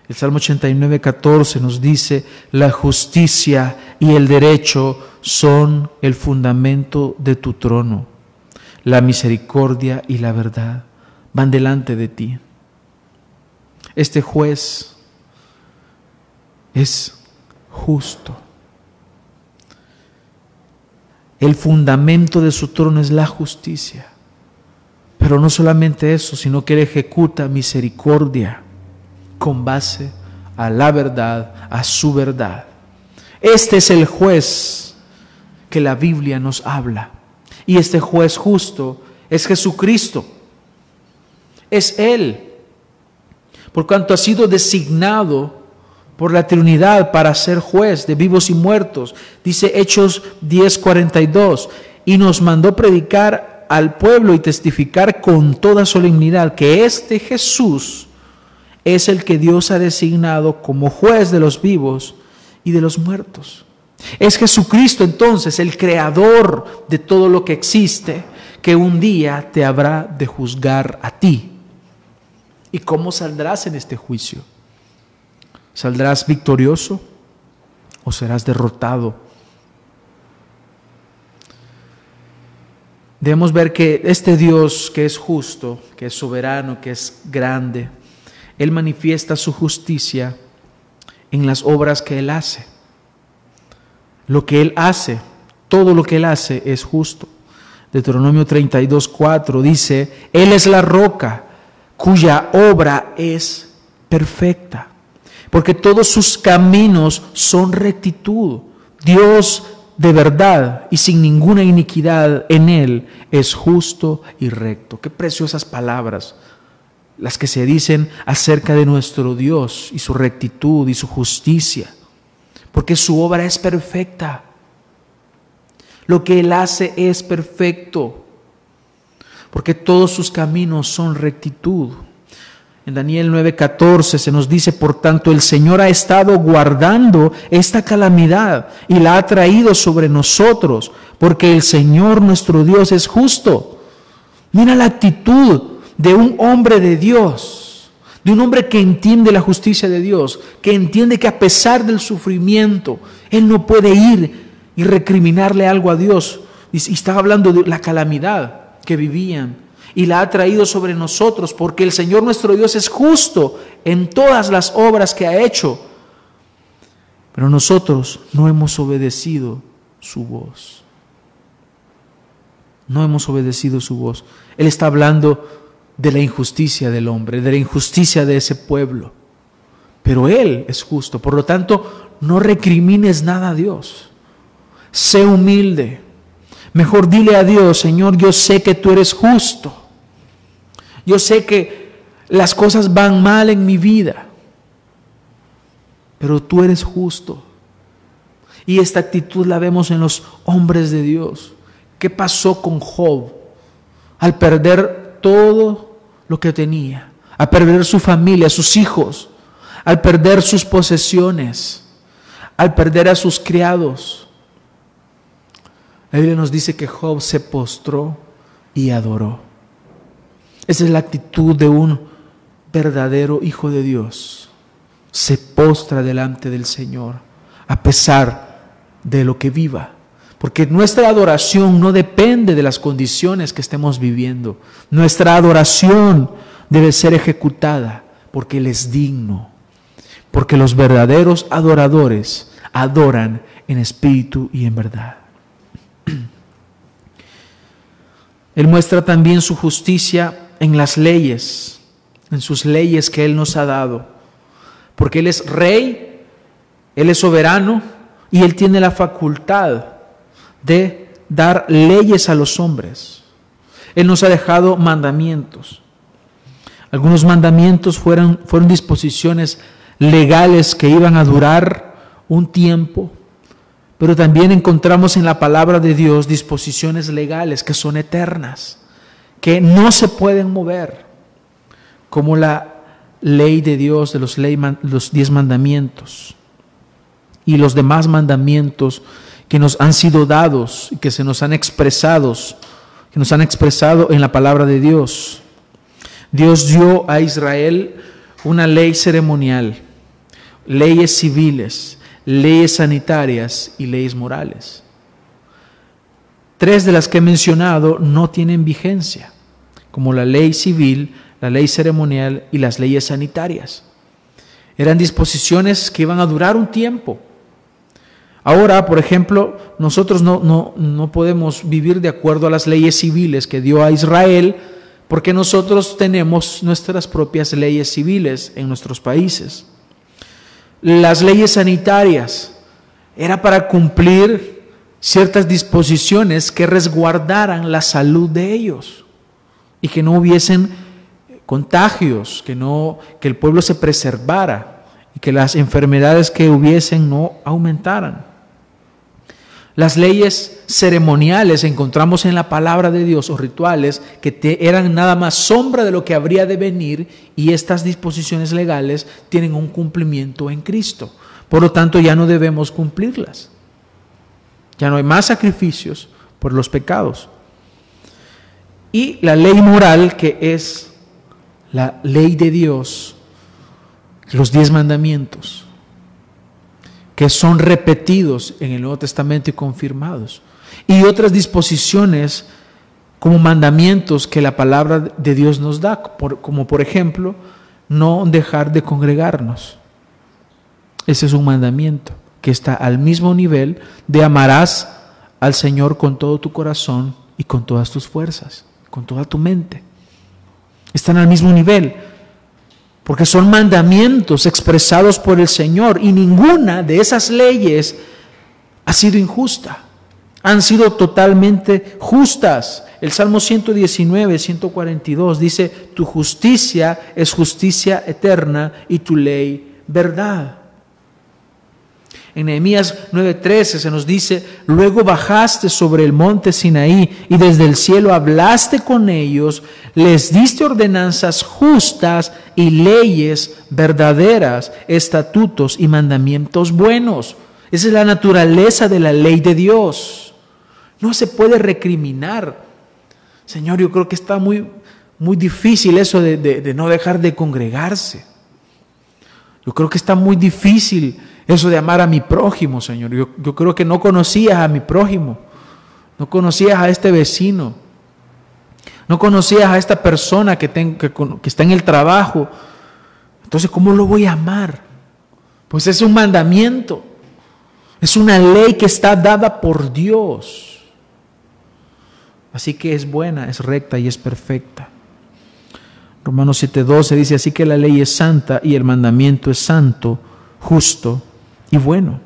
El Salmo 89, 14 nos dice, la justicia y el derecho son el fundamento de tu trono la misericordia y la verdad van delante de ti. Este juez es justo. El fundamento de su trono es la justicia. Pero no solamente eso, sino que Él ejecuta misericordia con base a la verdad, a su verdad. Este es el juez que la Biblia nos habla. Y este juez justo es Jesucristo. Es Él. Por cuanto ha sido designado por la Trinidad para ser juez de vivos y muertos. Dice Hechos 10:42. Y nos mandó predicar al pueblo y testificar con toda solemnidad que este Jesús es el que Dios ha designado como juez de los vivos y de los muertos. Es Jesucristo entonces el creador de todo lo que existe, que un día te habrá de juzgar a ti. ¿Y cómo saldrás en este juicio? ¿Saldrás victorioso o serás derrotado? Debemos ver que este Dios que es justo, que es soberano, que es grande, Él manifiesta su justicia en las obras que Él hace. Lo que Él hace, todo lo que Él hace es justo. Deuteronomio 32, 4 dice, Él es la roca cuya obra es perfecta, porque todos sus caminos son rectitud. Dios de verdad y sin ninguna iniquidad en Él es justo y recto. Qué preciosas palabras las que se dicen acerca de nuestro Dios y su rectitud y su justicia, porque su obra es perfecta. Lo que Él hace es perfecto, porque todos sus caminos son rectitud. En Daniel 9:14 se nos dice, por tanto, el Señor ha estado guardando esta calamidad y la ha traído sobre nosotros, porque el Señor nuestro Dios es justo. Mira la actitud de un hombre de Dios, de un hombre que entiende la justicia de Dios, que entiende que a pesar del sufrimiento, Él no puede ir y recriminarle algo a Dios. Y estaba hablando de la calamidad que vivían y la ha traído sobre nosotros, porque el Señor nuestro Dios es justo en todas las obras que ha hecho. Pero nosotros no hemos obedecido su voz. No hemos obedecido su voz. Él está hablando de la injusticia del hombre, de la injusticia de ese pueblo. Pero Él es justo. Por lo tanto, no recrimines nada a Dios. Sé humilde. Mejor dile a Dios, Señor, yo sé que tú eres justo. Yo sé que las cosas van mal en mi vida, pero tú eres justo. Y esta actitud la vemos en los hombres de Dios. ¿Qué pasó con Job al perder todo lo que tenía? Al perder su familia, sus hijos, al perder sus posesiones, al perder a sus criados. La Biblia nos dice que Job se postró y adoró. Esa es la actitud de un verdadero hijo de Dios. Se postra delante del Señor a pesar de lo que viva. Porque nuestra adoración no depende de las condiciones que estemos viviendo. Nuestra adoración debe ser ejecutada porque Él es digno. Porque los verdaderos adoradores adoran en espíritu y en verdad. Él muestra también su justicia en las leyes, en sus leyes que Él nos ha dado. Porque Él es rey, Él es soberano y Él tiene la facultad de dar leyes a los hombres. Él nos ha dejado mandamientos. Algunos mandamientos fueron, fueron disposiciones legales que iban a durar un tiempo, pero también encontramos en la palabra de Dios disposiciones legales que son eternas que no se pueden mover, como la ley de Dios, de los, los diez mandamientos y los demás mandamientos que nos han sido dados y que se nos han expresados, que nos han expresado en la palabra de Dios. Dios dio a Israel una ley ceremonial, leyes civiles, leyes sanitarias y leyes morales. Tres de las que he mencionado no tienen vigencia como la ley civil, la ley ceremonial y las leyes sanitarias. Eran disposiciones que iban a durar un tiempo. Ahora, por ejemplo, nosotros no, no, no podemos vivir de acuerdo a las leyes civiles que dio a Israel porque nosotros tenemos nuestras propias leyes civiles en nuestros países. Las leyes sanitarias era para cumplir ciertas disposiciones que resguardaran la salud de ellos y que no hubiesen contagios, que no que el pueblo se preservara y que las enfermedades que hubiesen no aumentaran. Las leyes ceremoniales encontramos en la palabra de Dios o rituales que eran nada más sombra de lo que habría de venir y estas disposiciones legales tienen un cumplimiento en Cristo. Por lo tanto, ya no debemos cumplirlas. Ya no hay más sacrificios por los pecados. Y la ley moral, que es la ley de Dios, los diez mandamientos que son repetidos en el Nuevo Testamento y confirmados. Y otras disposiciones como mandamientos que la palabra de Dios nos da, como por ejemplo, no dejar de congregarnos. Ese es un mandamiento que está al mismo nivel de amarás al Señor con todo tu corazón y con todas tus fuerzas, con toda tu mente. Están al mismo nivel porque son mandamientos expresados por el Señor y ninguna de esas leyes ha sido injusta. Han sido totalmente justas. El Salmo 119, 142 dice, tu justicia es justicia eterna y tu ley verdad. En Nehemías 9:13 se nos dice, luego bajaste sobre el monte Sinaí y desde el cielo hablaste con ellos, les diste ordenanzas justas y leyes verdaderas, estatutos y mandamientos buenos. Esa es la naturaleza de la ley de Dios. No se puede recriminar. Señor, yo creo que está muy, muy difícil eso de, de no dejar de congregarse. Yo creo que está muy difícil eso de amar a mi prójimo, Señor. Yo, creo que no conocías a mi prójimo. No conocías a este vecino. No conocías a esta persona que, que, que está en el trabajo. Entonces, ¿cómo lo voy a amar? Pues es un mandamiento. Es una ley que está dada por Dios. Así que es buena, es recta y es perfecta. Romanos 7:12 dice, así que la ley es santa y el mandamiento es santo, justo y bueno.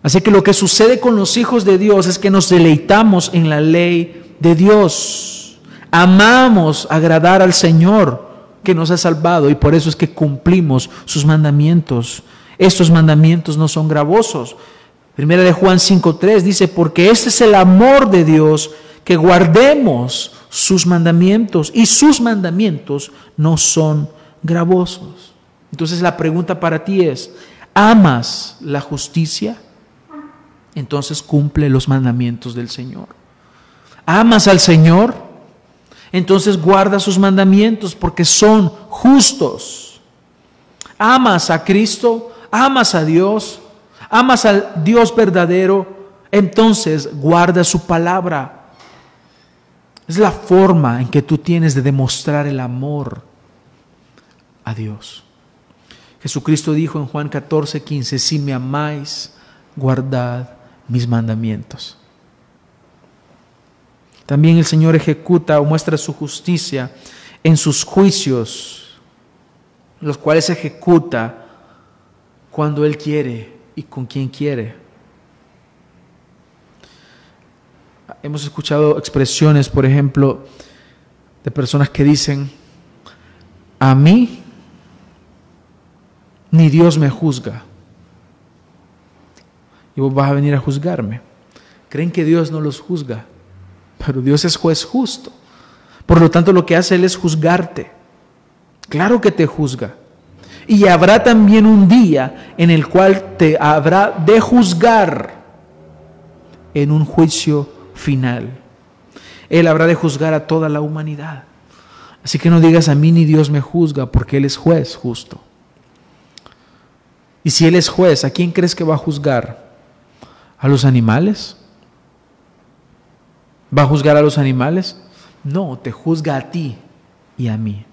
Así que lo que sucede con los hijos de Dios es que nos deleitamos en la ley de Dios. Amamos agradar al Señor que nos ha salvado y por eso es que cumplimos sus mandamientos. Estos mandamientos no son gravosos. Primera de Juan 5.3 dice, porque este es el amor de Dios, que guardemos sus mandamientos y sus mandamientos no son gravosos. Entonces la pregunta para ti es, amas la justicia, entonces cumple los mandamientos del Señor. Amas al Señor, entonces guarda sus mandamientos porque son justos. Amas a Cristo, amas a Dios, amas al Dios verdadero, entonces guarda su palabra. Es la forma en que tú tienes de demostrar el amor a Dios. Jesucristo dijo en Juan 14, 15, si me amáis, guardad mis mandamientos. También el Señor ejecuta o muestra su justicia en sus juicios, los cuales ejecuta cuando Él quiere y con quien quiere. Hemos escuchado expresiones, por ejemplo, de personas que dicen, a mí ni Dios me juzga. Y vos vas a venir a juzgarme. Creen que Dios no los juzga, pero Dios es juez justo. Por lo tanto, lo que hace Él es juzgarte. Claro que te juzga. Y habrá también un día en el cual te habrá de juzgar en un juicio final. Él habrá de juzgar a toda la humanidad. Así que no digas a mí ni Dios me juzga, porque Él es juez justo. Y si Él es juez, ¿a quién crees que va a juzgar? ¿A los animales? ¿Va a juzgar a los animales? No, te juzga a ti y a mí.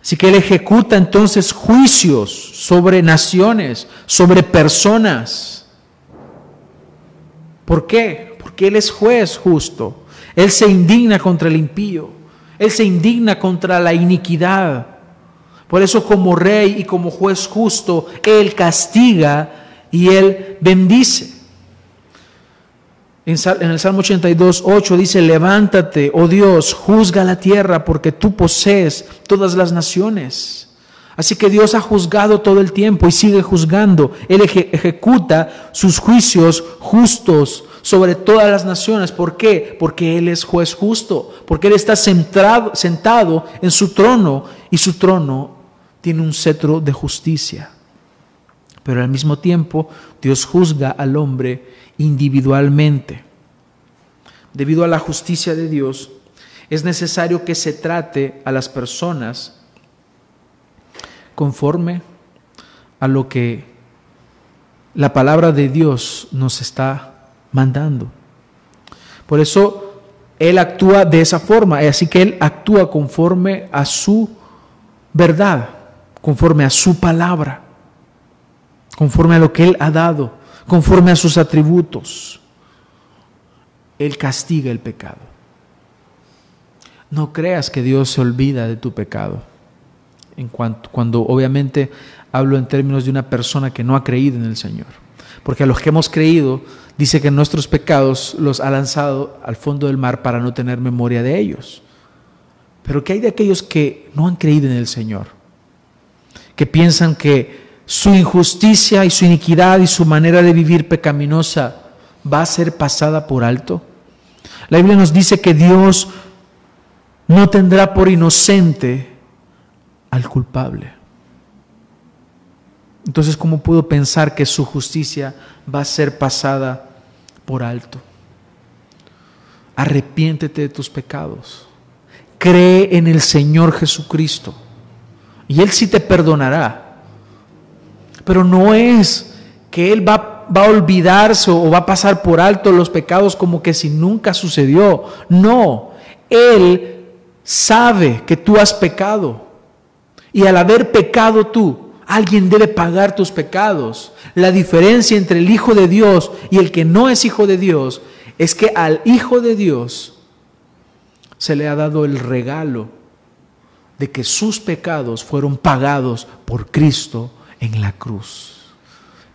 Así que Él ejecuta entonces juicios sobre naciones, sobre personas. ¿Por qué? Porque Él es juez justo. Él se indigna contra el impío. Él se indigna contra la iniquidad. Por eso como rey y como juez justo, Él castiga y Él bendice. En el Salmo 82, 8 dice, levántate, oh Dios, juzga la tierra porque tú posees todas las naciones. Así que Dios ha juzgado todo el tiempo y sigue juzgando. Él ejecuta sus juicios justos sobre todas las naciones. ¿Por qué? Porque Él es juez justo, porque Él está sentado en su trono y su trono tiene un cetro de justicia. Pero al mismo tiempo Dios juzga al hombre individualmente. Debido a la justicia de Dios, es necesario que se trate a las personas conforme a lo que la palabra de Dios nos está mandando. Por eso Él actúa de esa forma, así que Él actúa conforme a su verdad, conforme a su palabra, conforme a lo que Él ha dado conforme a sus atributos. Él castiga el pecado. No creas que Dios se olvida de tu pecado. En cuanto, cuando obviamente hablo en términos de una persona que no ha creído en el Señor. Porque a los que hemos creído, dice que nuestros pecados los ha lanzado al fondo del mar para no tener memoria de ellos. Pero ¿qué hay de aquellos que no han creído en el Señor? Que piensan que su injusticia y su iniquidad y su manera de vivir pecaminosa va a ser pasada por alto? La Biblia nos dice que Dios no tendrá por inocente al culpable. Entonces, ¿cómo puedo pensar que su justicia va a ser pasada por alto? Arrepiéntete de tus pecados. Cree en el Señor Jesucristo. Y Él sí te perdonará. Pero no es que Él va, va, a olvidarse o va a pasar por alto los pecados como que si nunca sucedió. No, Él sabe que tú has pecado. Y al haber pecado tú, alguien debe pagar tus pecados. La diferencia entre el Hijo de Dios y el que no es Hijo de Dios es que al Hijo de Dios se le ha dado el regalo de que sus pecados fueron pagados por Cristo en la cruz.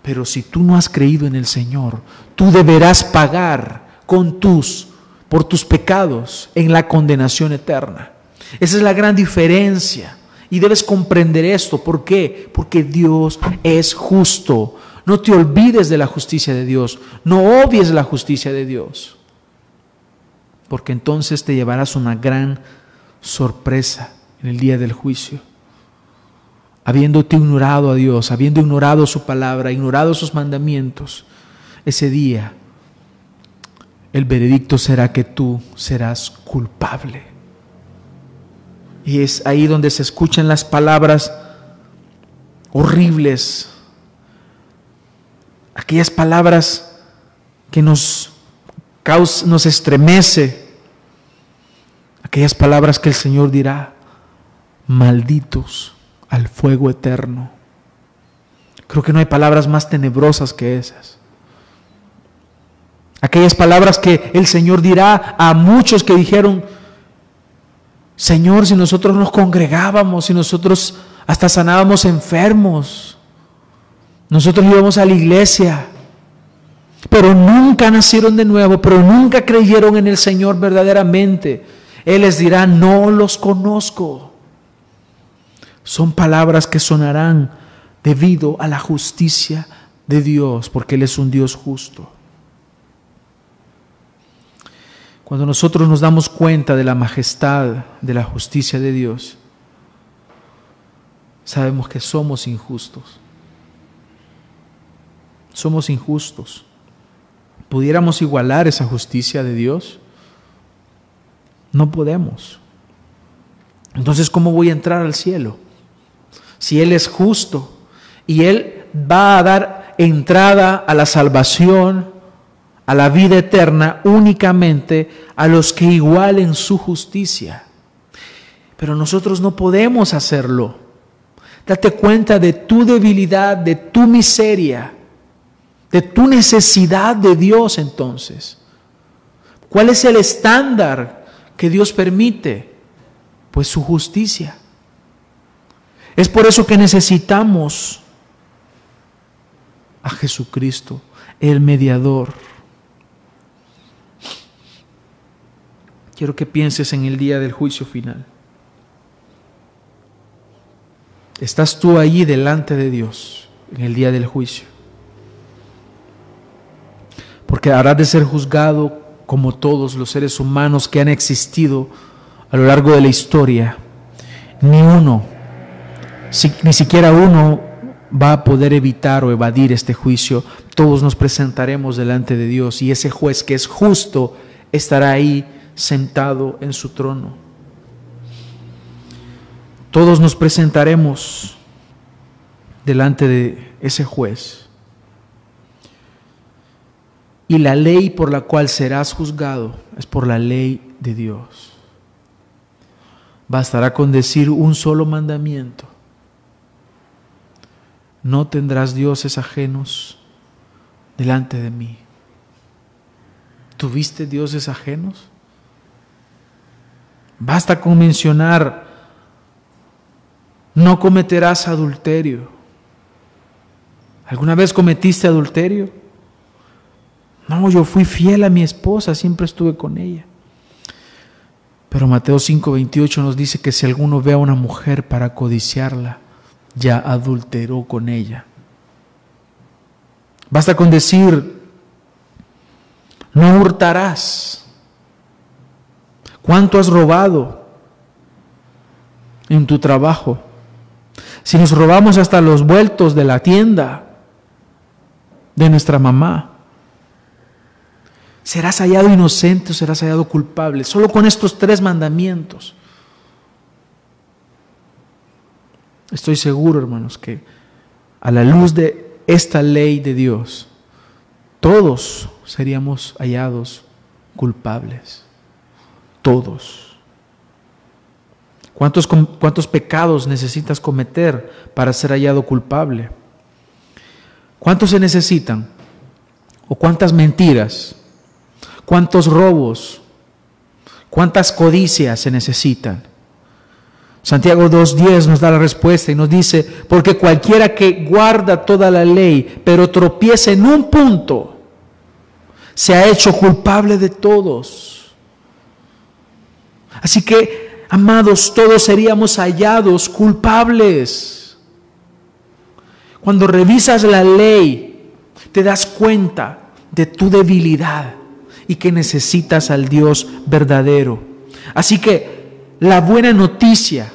Pero si tú no has creído en el Señor, tú deberás pagar con tus por tus pecados en la condenación eterna. Esa es la gran diferencia. Y debes comprender esto. ¿Por qué? Porque Dios es justo. No te olvides de la justicia de Dios. No obvies la justicia de Dios. Porque entonces te llevarás una gran sorpresa en el día del juicio habiéndote ignorado a Dios, habiendo ignorado su palabra, ignorado sus mandamientos, ese día el veredicto será que tú serás culpable. Y es ahí donde se escuchan las palabras horribles, aquellas palabras que nos, causa, nos estremece, aquellas palabras que el Señor dirá, malditos al fuego eterno. Creo que no hay palabras más tenebrosas que esas. Aquellas palabras que el Señor dirá a muchos que dijeron, Señor, si nosotros nos congregábamos, si nosotros hasta sanábamos enfermos, nosotros íbamos a la iglesia, pero nunca nacieron de nuevo, pero nunca creyeron en el Señor verdaderamente. Él les dirá, no los conozco. Son palabras que sonarán debido a la justicia de Dios, porque Él es un Dios justo. Cuando nosotros nos damos cuenta de la majestad, de la justicia de Dios, sabemos que somos injustos. Somos injustos. ¿Pudiéramos igualar esa justicia de Dios? No podemos. Entonces, ¿cómo voy a entrar al cielo? Si Él es justo y Él va a dar entrada a la salvación, a la vida eterna, únicamente a los que igualen su justicia. Pero nosotros no podemos hacerlo. Date cuenta de tu debilidad, de tu miseria, de tu necesidad de Dios entonces. ¿Cuál es el estándar que Dios permite? Pues su justicia. Es por eso que necesitamos a Jesucristo, el mediador. Quiero que pienses en el día del juicio final. Estás tú allí delante de Dios en el día del juicio. Porque habrás de ser juzgado como todos los seres humanos que han existido a lo largo de la historia. Ni uno, ni siquiera uno va a poder evitar o evadir este juicio. Todos nos presentaremos delante de Dios y ese juez que es justo estará ahí sentado en su trono. Todos nos presentaremos delante de ese juez. Y la ley por la cual serás juzgado es por la ley de Dios. Bastará con decir un solo mandamiento. No tendrás dioses ajenos delante de mí. ¿Tuviste dioses ajenos? Basta con mencionar, no cometerás adulterio. ¿Alguna vez cometiste adulterio? No, yo fui fiel a mi esposa, siempre estuve con ella. Pero Mateo 5:28 nos dice que si alguno ve a una mujer para codiciarla, ya adulteró con ella. Basta con decir, no hurtarás. ¿Cuánto has robado en tu trabajo? Si nos robamos hasta los vueltos de la tienda de nuestra mamá, serás hallado inocente o serás hallado culpable. Solo con estos tres mandamientos. Estoy seguro, hermanos, que a la luz de esta ley de Dios, todos seríamos hallados culpables todos. ¿Cuántos, ¿Cuántos pecados necesitas cometer para ser hallado culpable? ¿Cuántos se necesitan? ¿O cuántas mentiras? ¿Cuántos robos? ¿Cuántas codicias se necesitan? Santiago 2.10 nos da la respuesta y nos dice, porque cualquiera que guarda toda la ley, pero tropieza en un punto, se ha hecho culpable de todos. Así que, amados, todos seríamos hallados culpables. Cuando revisas la ley, te das cuenta de tu debilidad y que necesitas al Dios verdadero. Así que la buena noticia,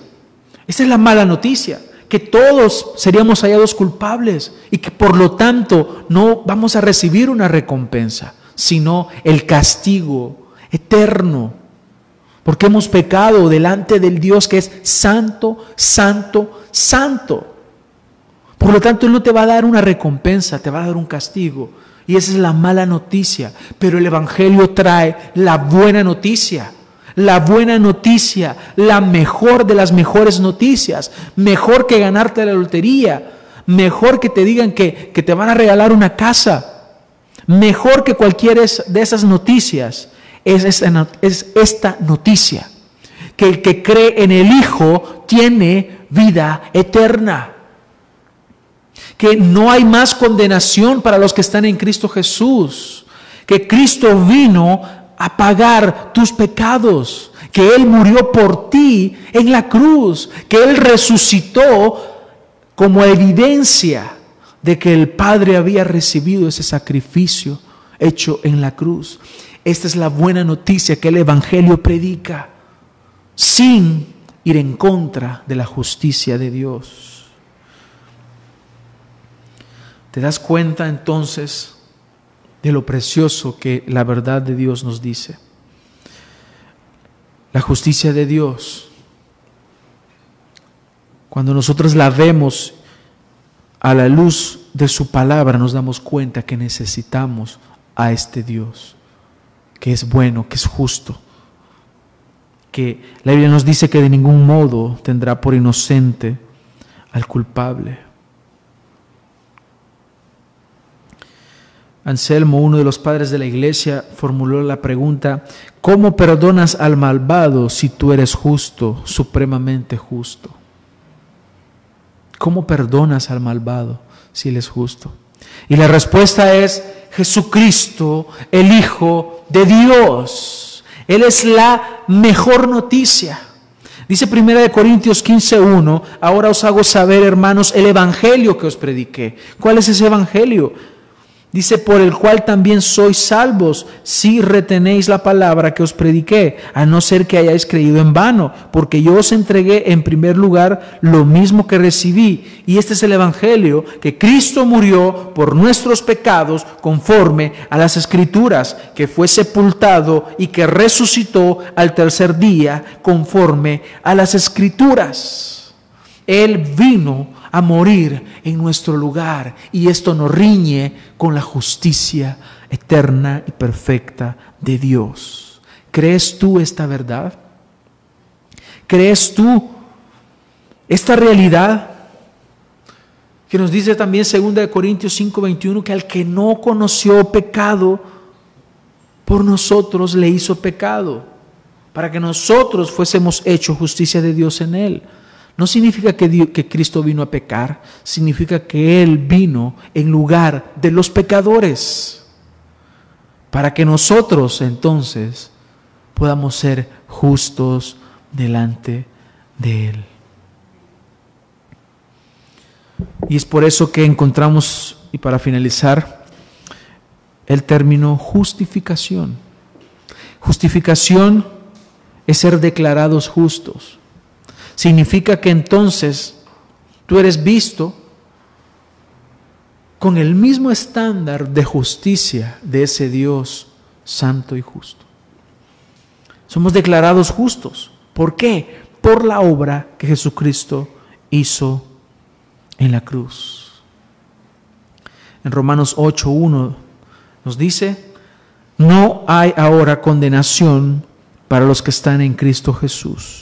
esa es la mala noticia, que todos seríamos hallados culpables y que por lo tanto no vamos a recibir una recompensa, sino el castigo eterno porque hemos pecado delante del Dios que es santo, santo, santo. Por lo tanto, Él no te va a dar una recompensa, te va a dar un castigo. Y esa es la mala noticia. Pero el Evangelio trae la buena noticia. La buena noticia, la mejor de las mejores noticias. Mejor que ganarte la lotería. Mejor que te digan que, que te van a regalar una casa. Mejor que cualquiera de esas noticias es esta, es esta noticia, que el que cree en el Hijo tiene vida eterna, que no hay más condenación para los que están en Cristo Jesús, que Cristo vino a pagar tus pecados, que Él murió por ti en la cruz, que Él resucitó como evidencia de que el Padre había recibido ese sacrificio hecho en la cruz. Esta es la buena noticia que el Evangelio predica sin ir en contra de la justicia de Dios. ¿Te das cuenta entonces de lo precioso que la verdad de Dios nos dice? La justicia de Dios, cuando nosotros la vemos a la luz de su palabra, nos damos cuenta que necesitamos a este Dios que es bueno, que es justo, que la Biblia nos dice que de ningún modo tendrá por inocente al culpable. Anselmo, uno de los padres de la iglesia, formuló la pregunta, ¿cómo perdonas al malvado si tú eres justo, supremamente justo? ¿Cómo perdonas al malvado si él es justo? Y la respuesta es Jesucristo, el Hijo de Dios. Él es la mejor noticia. Dice 1 Corintios 15:1, ahora os hago saber, hermanos, el evangelio que os prediqué. ¿Cuál es ese evangelio? Dice, por el cual también sois salvos si retenéis la palabra que os prediqué, a no ser que hayáis creído en vano, porque yo os entregué en primer lugar lo mismo que recibí. Y este es el Evangelio, que Cristo murió por nuestros pecados conforme a las escrituras, que fue sepultado y que resucitó al tercer día conforme a las escrituras. Él vino a morir en nuestro lugar y esto nos riñe con la justicia eterna y perfecta de Dios. ¿Crees tú esta verdad? ¿Crees tú esta realidad? Que nos dice también 2 Corintios 5:21 que al que no conoció pecado, por nosotros le hizo pecado, para que nosotros fuésemos hecho justicia de Dios en él. No significa que, que, Cristo vino a pecar, significa que Él vino en lugar de los pecadores, para que nosotros entonces podamos ser justos delante de Él. Y es por eso que encontramos, y para finalizar, el término justificación. Justificación es ser declarados justos significa que entonces tú eres visto con el mismo estándar de justicia de ese Dios santo y justo. Somos declarados justos. ¿Por qué? Por la obra que Jesucristo hizo en la cruz. En Romanos 8.1 nos dice, no hay ahora condenación para los que están en Cristo Jesús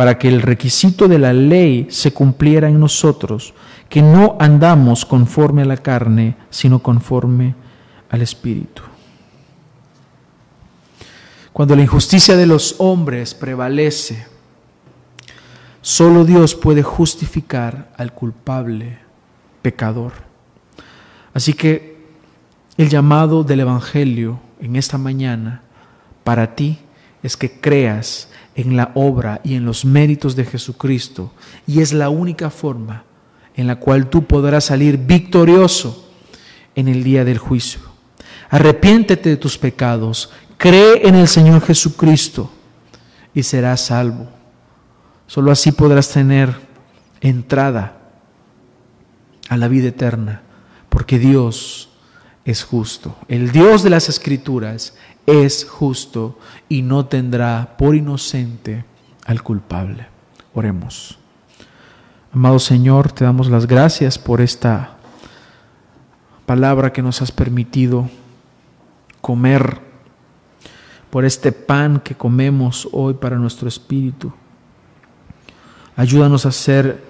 para que el requisito de la ley se cumpliera en nosotros, que no andamos conforme a la carne, sino conforme al Espíritu. Cuando la injusticia de los hombres prevalece, solo Dios puede justificar al culpable pecador. Así que el llamado del Evangelio en esta mañana para ti es que creas en la obra y en los méritos de Jesucristo. Y es la única forma en la cual tú podrás salir victorioso en el día del juicio. Arrepiéntete de tus pecados, cree en el Señor Jesucristo y serás salvo. Solo así podrás tener entrada a la vida eterna, porque Dios es justo. El Dios de las Escrituras es justo y no tendrá por inocente al culpable. Oremos. Amado Señor, te damos las gracias por esta palabra que nos has permitido comer, por este pan que comemos hoy para nuestro espíritu. Ayúdanos a hacer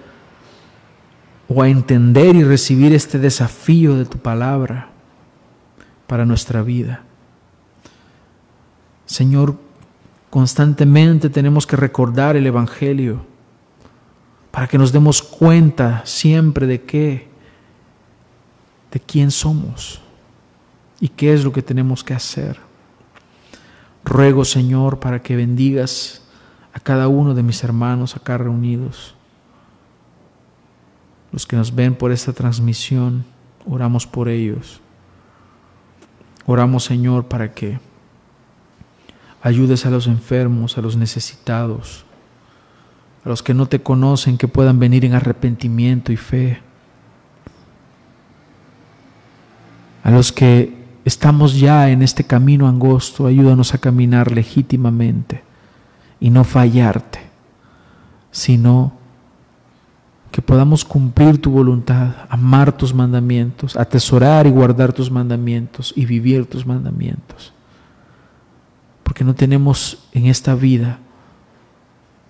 o a entender y recibir este desafío de tu palabra para nuestra vida. Señor, constantemente tenemos que recordar el Evangelio para que nos demos cuenta siempre de qué, de quién somos y qué es lo que tenemos que hacer. Ruego, Señor, para que bendigas a cada uno de mis hermanos acá reunidos, los que nos ven por esta transmisión, oramos por ellos. Oramos, Señor, para que ayudes a los enfermos, a los necesitados, a los que no te conocen, que puedan venir en arrepentimiento y fe, a los que estamos ya en este camino angosto, ayúdanos a caminar legítimamente y no fallarte, sino que podamos cumplir tu voluntad, amar tus mandamientos, atesorar y guardar tus mandamientos y vivir tus mandamientos. Porque no tenemos en esta vida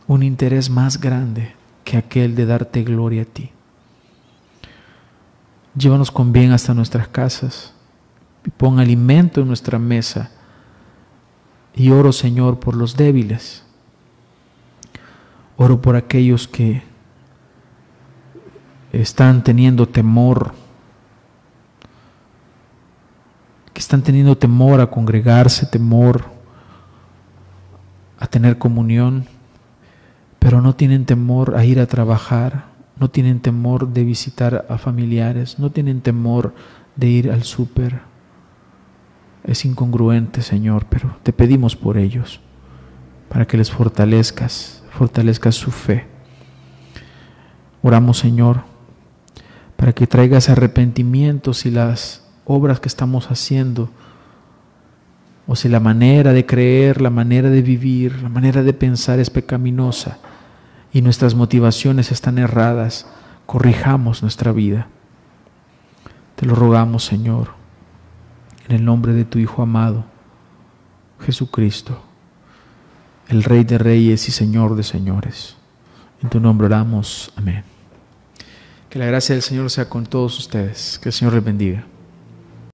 un interés más grande que aquel de darte gloria a ti. Llévanos con bien hasta nuestras casas y pon alimento en nuestra mesa. Y oro, Señor, por los débiles. Oro por aquellos que están teniendo temor, que están teniendo temor a congregarse, temor a tener comunión, pero no tienen temor a ir a trabajar, no tienen temor de visitar a familiares, no tienen temor de ir al súper. Es incongruente, Señor, pero te pedimos por ellos, para que les fortalezcas, fortalezcas su fe. Oramos, Señor, para que traigas arrepentimiento si las obras que estamos haciendo, o si la manera de creer, la manera de vivir, la manera de pensar es pecaminosa y nuestras motivaciones están erradas, corrijamos nuestra vida. Te lo rogamos, Señor, en el nombre de tu Hijo amado, Jesucristo, el Rey de Reyes y Señor de Señores. En tu nombre oramos. Amén. Que la gracia del Señor sea con todos ustedes. Que el Señor les bendiga.